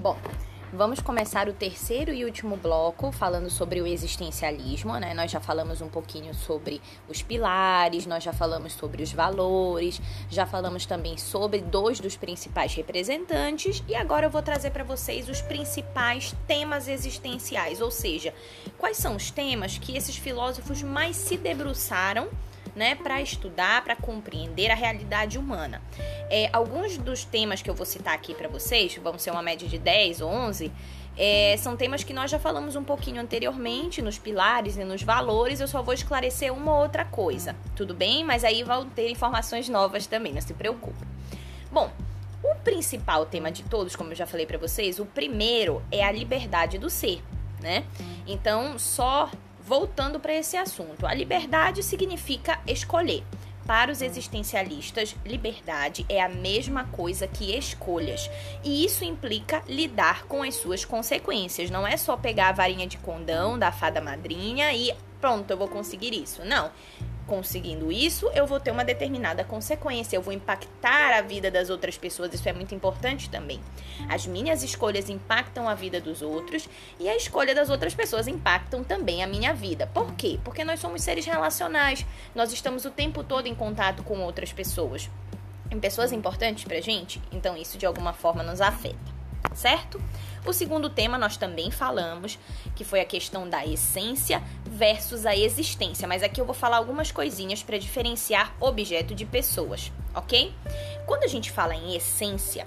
Bom, Vamos começar o terceiro e último bloco falando sobre o existencialismo, né? Nós já falamos um pouquinho sobre os pilares, nós já falamos sobre os valores, já falamos também sobre dois dos principais representantes e agora eu vou trazer para vocês os principais temas existenciais, ou seja, quais são os temas que esses filósofos mais se debruçaram né, para estudar, para compreender a realidade humana. É, alguns dos temas que eu vou citar aqui para vocês, vão ser uma média de 10 ou 11, é, são temas que nós já falamos um pouquinho anteriormente, nos pilares e nos valores. Eu só vou esclarecer uma ou outra coisa, tudo bem? Mas aí vão ter informações novas também, não se preocupe. Bom, o principal tema de todos, como eu já falei para vocês, o primeiro é a liberdade do ser, né? Então, só voltando para esse assunto, a liberdade significa escolher. Para os existencialistas, liberdade é a mesma coisa que escolhas. E isso implica lidar com as suas consequências. Não é só pegar a varinha de condão da fada madrinha e pronto, eu vou conseguir isso. Não conseguindo isso, eu vou ter uma determinada consequência, eu vou impactar a vida das outras pessoas, isso é muito importante também. As minhas escolhas impactam a vida dos outros e a escolha das outras pessoas impactam também a minha vida. Por quê? Porque nós somos seres relacionais, nós estamos o tempo todo em contato com outras pessoas. Em pessoas importantes pra gente, então isso de alguma forma nos afeta certo? O segundo tema nós também falamos, que foi a questão da essência versus a existência, mas aqui eu vou falar algumas coisinhas para diferenciar objeto de pessoas, ok? Quando a gente fala em essência,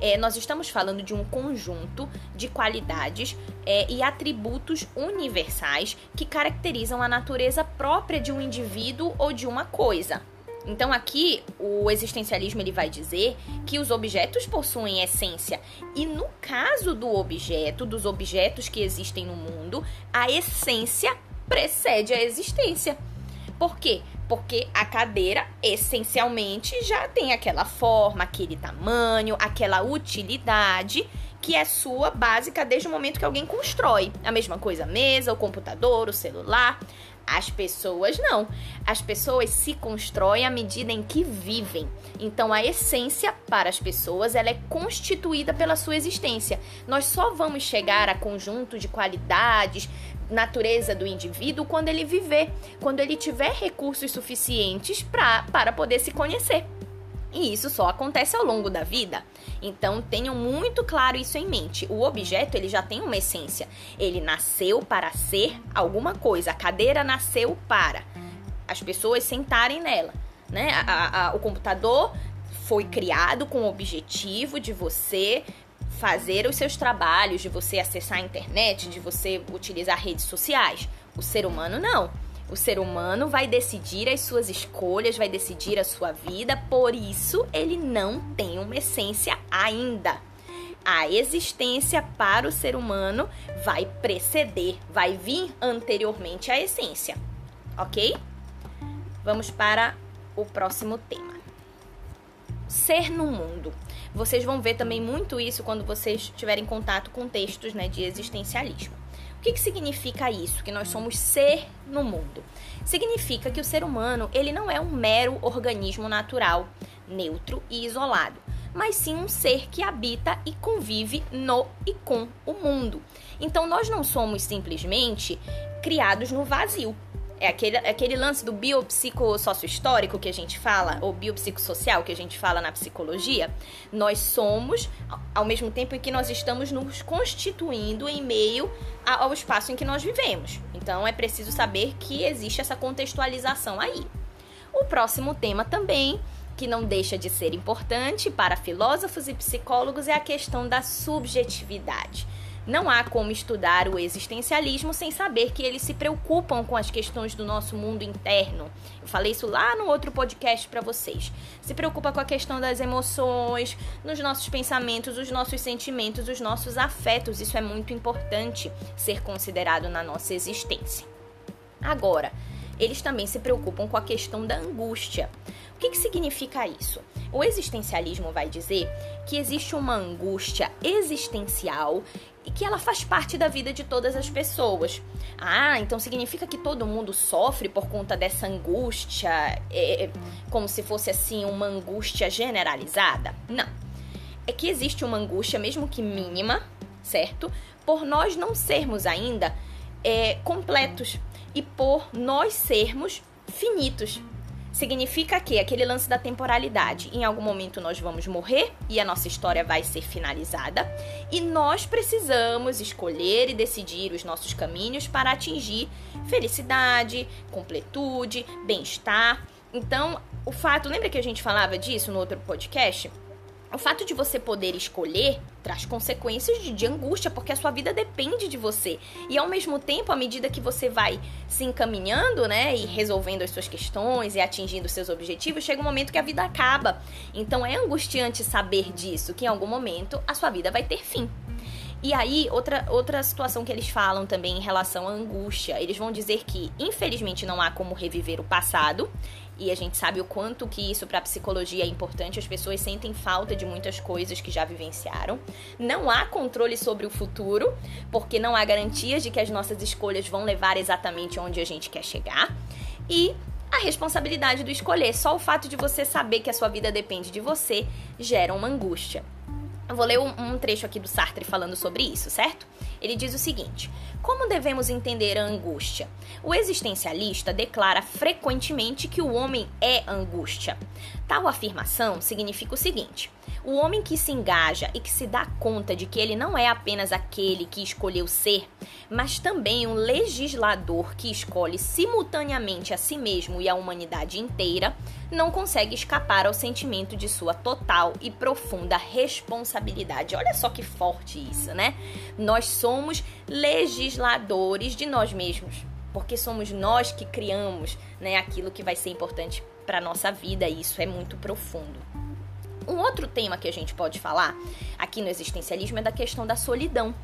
é, nós estamos falando de um conjunto de qualidades é, e atributos universais que caracterizam a natureza própria de um indivíduo ou de uma coisa, então aqui o existencialismo ele vai dizer que os objetos possuem essência e no caso do objeto, dos objetos que existem no mundo, a essência precede a existência. Por quê? Porque a cadeira essencialmente já tem aquela forma, aquele tamanho, aquela utilidade que é sua básica desde o momento que alguém constrói. A mesma coisa a mesa, o computador, o celular. As pessoas não. As pessoas se constroem à medida em que vivem. Então a essência para as pessoas ela é constituída pela sua existência. Nós só vamos chegar a conjunto de qualidades, natureza do indivíduo quando ele viver, quando ele tiver recursos suficientes pra, para poder se conhecer. E isso só acontece ao longo da vida. Então tenham muito claro isso em mente. O objeto ele já tem uma essência. Ele nasceu para ser alguma coisa. A cadeira nasceu para as pessoas sentarem nela, né? A, a, o computador foi criado com o objetivo de você fazer os seus trabalhos, de você acessar a internet, de você utilizar redes sociais. O ser humano não. O ser humano vai decidir as suas escolhas, vai decidir a sua vida, por isso ele não tem uma essência ainda. A existência para o ser humano vai preceder, vai vir anteriormente à essência, ok? Vamos para o próximo tema. Ser no mundo. Vocês vão ver também muito isso quando vocês tiverem contato com textos né, de existencialismo. O que, que significa isso? Que nós somos ser no mundo. Significa que o ser humano ele não é um mero organismo natural, neutro e isolado, mas sim um ser que habita e convive no e com o mundo. Então nós não somos simplesmente criados no vazio. É aquele, aquele lance do biopsicossócio-histórico que a gente fala, ou biopsicossocial que a gente fala na psicologia. Nós somos, ao mesmo tempo em que nós estamos nos constituindo em meio ao espaço em que nós vivemos. Então é preciso saber que existe essa contextualização aí. O próximo tema também que não deixa de ser importante para filósofos e psicólogos é a questão da subjetividade. Não há como estudar o existencialismo sem saber que eles se preocupam com as questões do nosso mundo interno. Eu falei isso lá no outro podcast para vocês. Se preocupa com a questão das emoções, nos nossos pensamentos, os nossos sentimentos, os nossos afetos. Isso é muito importante ser considerado na nossa existência. Agora, eles também se preocupam com a questão da angústia. O que, que significa isso? O existencialismo vai dizer que existe uma angústia existencial e que ela faz parte da vida de todas as pessoas. Ah, então significa que todo mundo sofre por conta dessa angústia, é, é, como se fosse assim uma angústia generalizada? Não. É que existe uma angústia, mesmo que mínima, certo? Por nós não sermos ainda é, completos e por nós sermos finitos. Significa que aquele lance da temporalidade, em algum momento nós vamos morrer e a nossa história vai ser finalizada, e nós precisamos escolher e decidir os nossos caminhos para atingir felicidade, completude, bem-estar. Então, o fato, lembra que a gente falava disso no outro podcast? O fato de você poder escolher traz consequências de, de, angústia, porque a sua vida depende de você. E ao mesmo tempo, à medida que você vai se encaminhando, né, e resolvendo as suas questões e atingindo seus objetivos, chega um momento que a vida acaba. Então é angustiante saber disso, que em algum momento a sua vida vai ter fim. E aí, outra, outra situação que eles falam também em relação à angústia, eles vão dizer que, infelizmente, não há como reviver o passado, e a gente sabe o quanto que isso para a psicologia é importante, as pessoas sentem falta de muitas coisas que já vivenciaram. Não há controle sobre o futuro, porque não há garantias de que as nossas escolhas vão levar exatamente onde a gente quer chegar. E a responsabilidade do escolher, só o fato de você saber que a sua vida depende de você, gera uma angústia. Eu vou ler um, um trecho aqui do Sartre falando sobre isso, certo? Ele diz o seguinte: Como devemos entender a angústia? O existencialista declara frequentemente que o homem é angústia. Tal afirmação significa o seguinte: o homem que se engaja e que se dá conta de que ele não é apenas aquele que escolheu ser, mas também um legislador que escolhe simultaneamente a si mesmo e a humanidade inteira, não consegue escapar ao sentimento de sua total e profunda responsabilidade. Olha só que forte isso, né? Nós somos legisladores de nós mesmos, porque somos nós que criamos, né, aquilo que vai ser importante para nossa vida, e isso é muito profundo. Um outro tema que a gente pode falar aqui no existencialismo é da questão da solidão.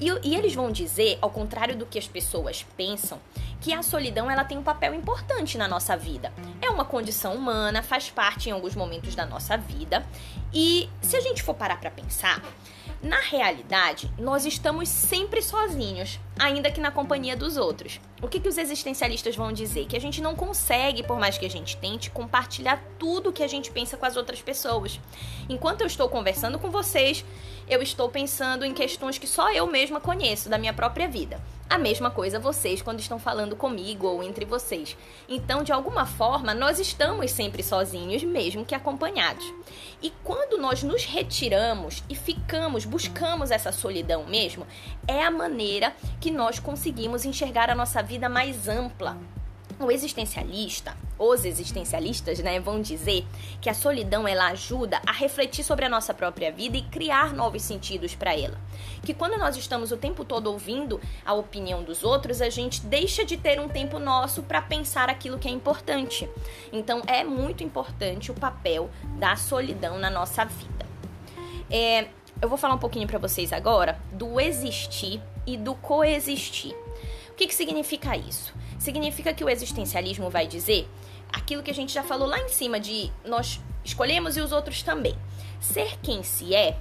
E, e, eles vão dizer, ao contrário do que as pessoas pensam, que a solidão ela tem um papel importante na nossa vida. É uma condição humana, faz parte em alguns momentos da nossa vida. E se a gente for parar para pensar, na realidade, nós estamos sempre sozinhos, ainda que na companhia dos outros. O que, que os existencialistas vão dizer? Que a gente não consegue, por mais que a gente tente, compartilhar tudo que a gente pensa com as outras pessoas. Enquanto eu estou conversando com vocês, eu estou pensando em questões que só eu mesma conheço da minha própria vida. A mesma coisa vocês quando estão falando comigo ou entre vocês. Então, de alguma forma, nós estamos sempre sozinhos, mesmo que acompanhados. E quando nós nos retiramos e ficamos, buscamos essa solidão mesmo, é a maneira que nós conseguimos enxergar a nossa vida mais ampla, o existencialista, os existencialistas, né, vão dizer que a solidão ela ajuda a refletir sobre a nossa própria vida e criar novos sentidos para ela. Que quando nós estamos o tempo todo ouvindo a opinião dos outros, a gente deixa de ter um tempo nosso para pensar aquilo que é importante. Então é muito importante o papel da solidão na nossa vida. É, eu vou falar um pouquinho para vocês agora do existir e do coexistir. O que, que significa isso? Significa que o existencialismo vai dizer aquilo que a gente já falou lá em cima de nós escolhemos e os outros também. Ser quem se é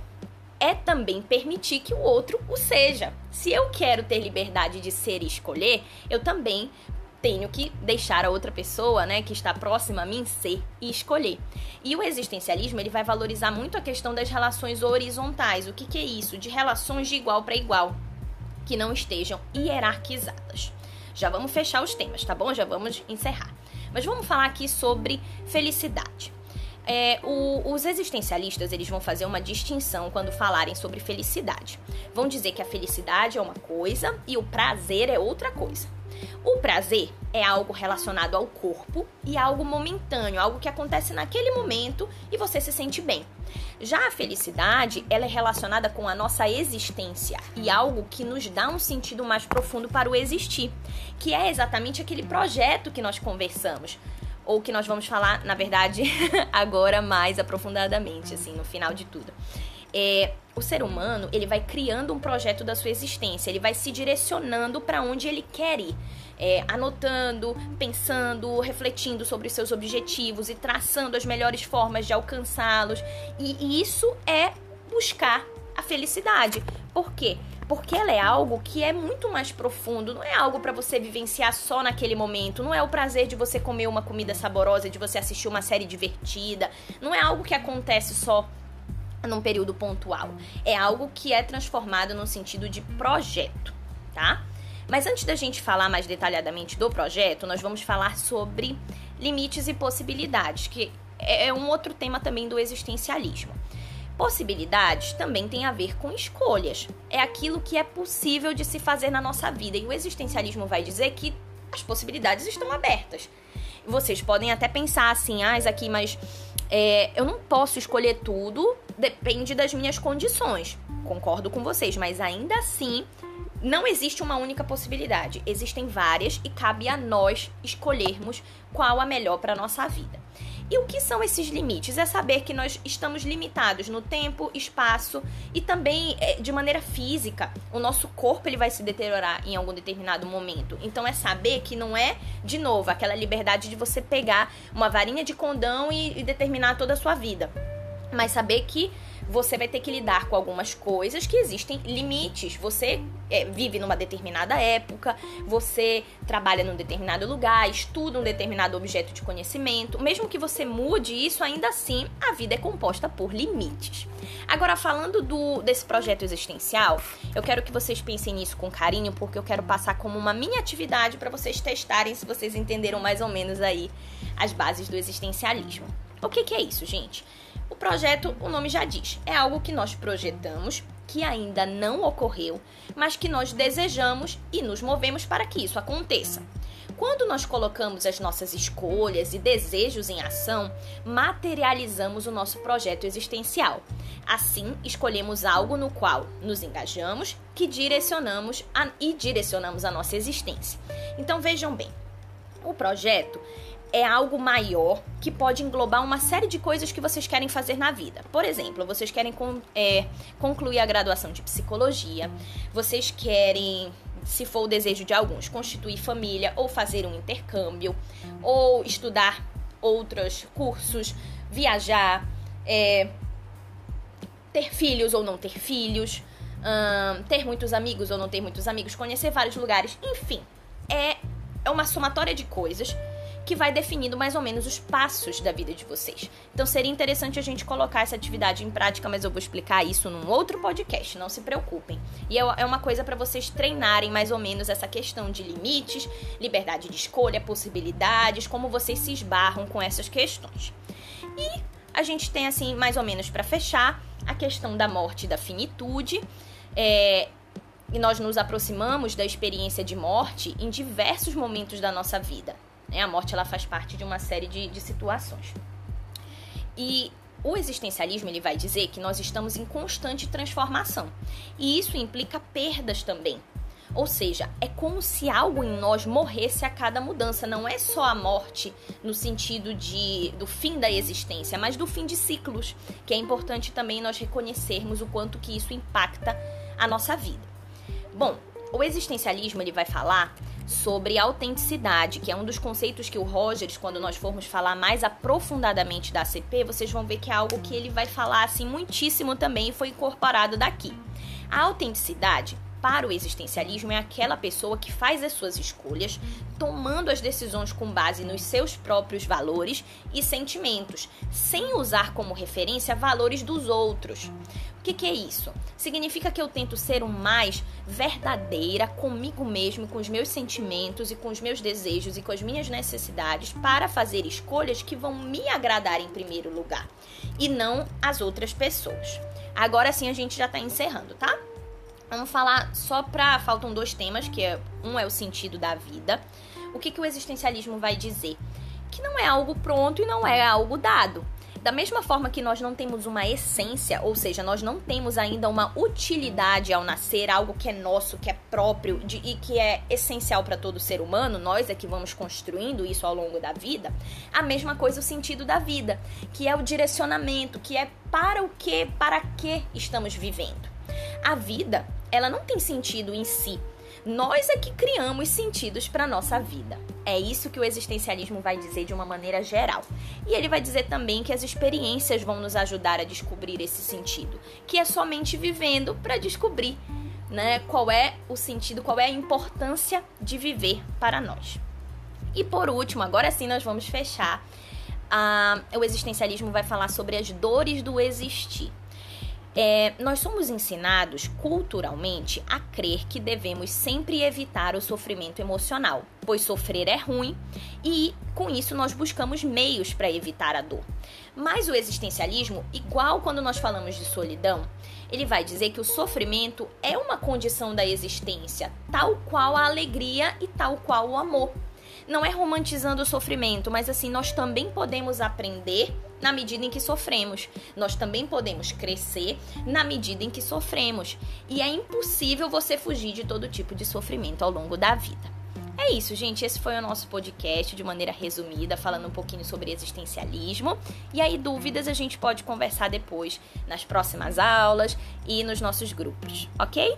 é também permitir que o outro o seja. Se eu quero ter liberdade de ser e escolher, eu também tenho que deixar a outra pessoa, né, que está próxima a mim ser e escolher. E o existencialismo, ele vai valorizar muito a questão das relações horizontais. O que, que é isso? De relações de igual para igual, que não estejam hierarquizadas. Já vamos fechar os temas, tá bom? Já vamos encerrar. Mas vamos falar aqui sobre felicidade. É, o, os existencialistas eles vão fazer uma distinção quando falarem sobre felicidade. Vão dizer que a felicidade é uma coisa e o prazer é outra coisa. O prazer é algo relacionado ao corpo e algo momentâneo, algo que acontece naquele momento e você se sente bem. Já a felicidade, ela é relacionada com a nossa existência e algo que nos dá um sentido mais profundo para o existir, que é exatamente aquele projeto que nós conversamos ou que nós vamos falar, na verdade, agora mais aprofundadamente, assim, no final de tudo. É, o ser humano ele vai criando um projeto da sua existência, ele vai se direcionando para onde ele quer ir, é, anotando, pensando, refletindo sobre seus objetivos e traçando as melhores formas de alcançá-los. E, e isso é buscar a felicidade. Por quê? Porque ela é algo que é muito mais profundo, não é algo para você vivenciar só naquele momento, não é o prazer de você comer uma comida saborosa, de você assistir uma série divertida, não é algo que acontece só num período pontual. É algo que é transformado no sentido de projeto, tá? Mas antes da gente falar mais detalhadamente do projeto, nós vamos falar sobre limites e possibilidades, que é um outro tema também do existencialismo. Possibilidades também tem a ver com escolhas. É aquilo que é possível de se fazer na nossa vida. E o existencialismo vai dizer que as possibilidades estão abertas. Vocês podem até pensar assim, ah, aqui, mas é, eu não posso escolher tudo, depende das minhas condições. Concordo com vocês, mas ainda assim não existe uma única possibilidade. Existem várias e cabe a nós escolhermos qual a melhor para nossa vida. E o que são esses limites? É saber que nós estamos limitados no tempo, espaço e também é, de maneira física. O nosso corpo ele vai se deteriorar em algum determinado momento. Então é saber que não é, de novo, aquela liberdade de você pegar uma varinha de condão e, e determinar toda a sua vida. Mas saber que você vai ter que lidar com algumas coisas que existem limites. Você é, vive numa determinada época, você trabalha num determinado lugar, estuda um determinado objeto de conhecimento. Mesmo que você mude isso, ainda assim a vida é composta por limites. Agora, falando do, desse projeto existencial, eu quero que vocês pensem nisso com carinho, porque eu quero passar como uma mini atividade para vocês testarem se vocês entenderam mais ou menos aí as bases do existencialismo. O que, que é isso, gente? O projeto, o nome já diz, é algo que nós projetamos, que ainda não ocorreu, mas que nós desejamos e nos movemos para que isso aconteça. Quando nós colocamos as nossas escolhas e desejos em ação, materializamos o nosso projeto existencial. Assim, escolhemos algo no qual nos engajamos, que direcionamos a, e direcionamos a nossa existência. Então vejam bem, o projeto é algo maior que pode englobar uma série de coisas que vocês querem fazer na vida. Por exemplo, vocês querem é, concluir a graduação de psicologia, vocês querem, se for o desejo de alguns, constituir família ou fazer um intercâmbio, ou estudar outros cursos, viajar, é, ter filhos ou não ter filhos, hum, ter muitos amigos ou não ter muitos amigos, conhecer vários lugares, enfim, é, é uma somatória de coisas que vai definindo mais ou menos os passos da vida de vocês. Então seria interessante a gente colocar essa atividade em prática, mas eu vou explicar isso num outro podcast, não se preocupem. E é, é uma coisa para vocês treinarem mais ou menos essa questão de limites, liberdade de escolha, possibilidades, como vocês se esbarram com essas questões. E a gente tem assim, mais ou menos para fechar, a questão da morte e da finitude. É, e nós nos aproximamos da experiência de morte em diversos momentos da nossa vida. Né? A morte ela faz parte de uma série de, de situações. E o existencialismo ele vai dizer que nós estamos em constante transformação. E isso implica perdas também. Ou seja, é como se algo em nós morresse a cada mudança. Não é só a morte no sentido de, do fim da existência, mas do fim de ciclos, que é importante também nós reconhecermos o quanto que isso impacta a nossa vida. Bom, o existencialismo ele vai falar sobre autenticidade, que é um dos conceitos que o Rogers, quando nós formos falar mais aprofundadamente da ACP, vocês vão ver que é algo que ele vai falar assim muitíssimo também e foi incorporado daqui. A autenticidade para o existencialismo é aquela pessoa que faz as suas escolhas, tomando as decisões com base nos seus próprios valores e sentimentos, sem usar como referência valores dos outros. O que, que, é isso? Significa que eu tento ser o mais verdadeira comigo mesmo, com os meus sentimentos e com os meus desejos e com as minhas necessidades para fazer escolhas que vão me agradar em primeiro lugar e não as outras pessoas. Agora sim a gente já está encerrando, tá? Vamos falar só para faltam dois temas, que é um é o sentido da vida. O que, que o existencialismo vai dizer? Que não é algo pronto e não é algo dado. Da mesma forma que nós não temos uma essência, ou seja, nós não temos ainda uma utilidade ao nascer, algo que é nosso, que é próprio de, e que é essencial para todo ser humano, nós é que vamos construindo isso ao longo da vida. A mesma coisa o sentido da vida, que é o direcionamento, que é para o que, para que estamos vivendo. A vida ela não tem sentido em si. Nós é que criamos sentidos para nossa vida. É isso que o existencialismo vai dizer de uma maneira geral. E ele vai dizer também que as experiências vão nos ajudar a descobrir esse sentido, que é somente vivendo para descobrir, né, qual é o sentido, qual é a importância de viver para nós. E por último, agora sim nós vamos fechar. Ah, o existencialismo vai falar sobre as dores do existir. É, nós somos ensinados culturalmente a crer que devemos sempre evitar o sofrimento emocional, pois sofrer é ruim e com isso nós buscamos meios para evitar a dor. Mas o existencialismo, igual quando nós falamos de solidão, ele vai dizer que o sofrimento é uma condição da existência, tal qual a alegria e tal qual o amor. Não é romantizando o sofrimento, mas assim nós também podemos aprender na medida em que sofremos. Nós também podemos crescer na medida em que sofremos. E é impossível você fugir de todo tipo de sofrimento ao longo da vida. É isso, gente. Esse foi o nosso podcast de maneira resumida, falando um pouquinho sobre existencialismo. E aí, dúvidas a gente pode conversar depois nas próximas aulas e nos nossos grupos, ok?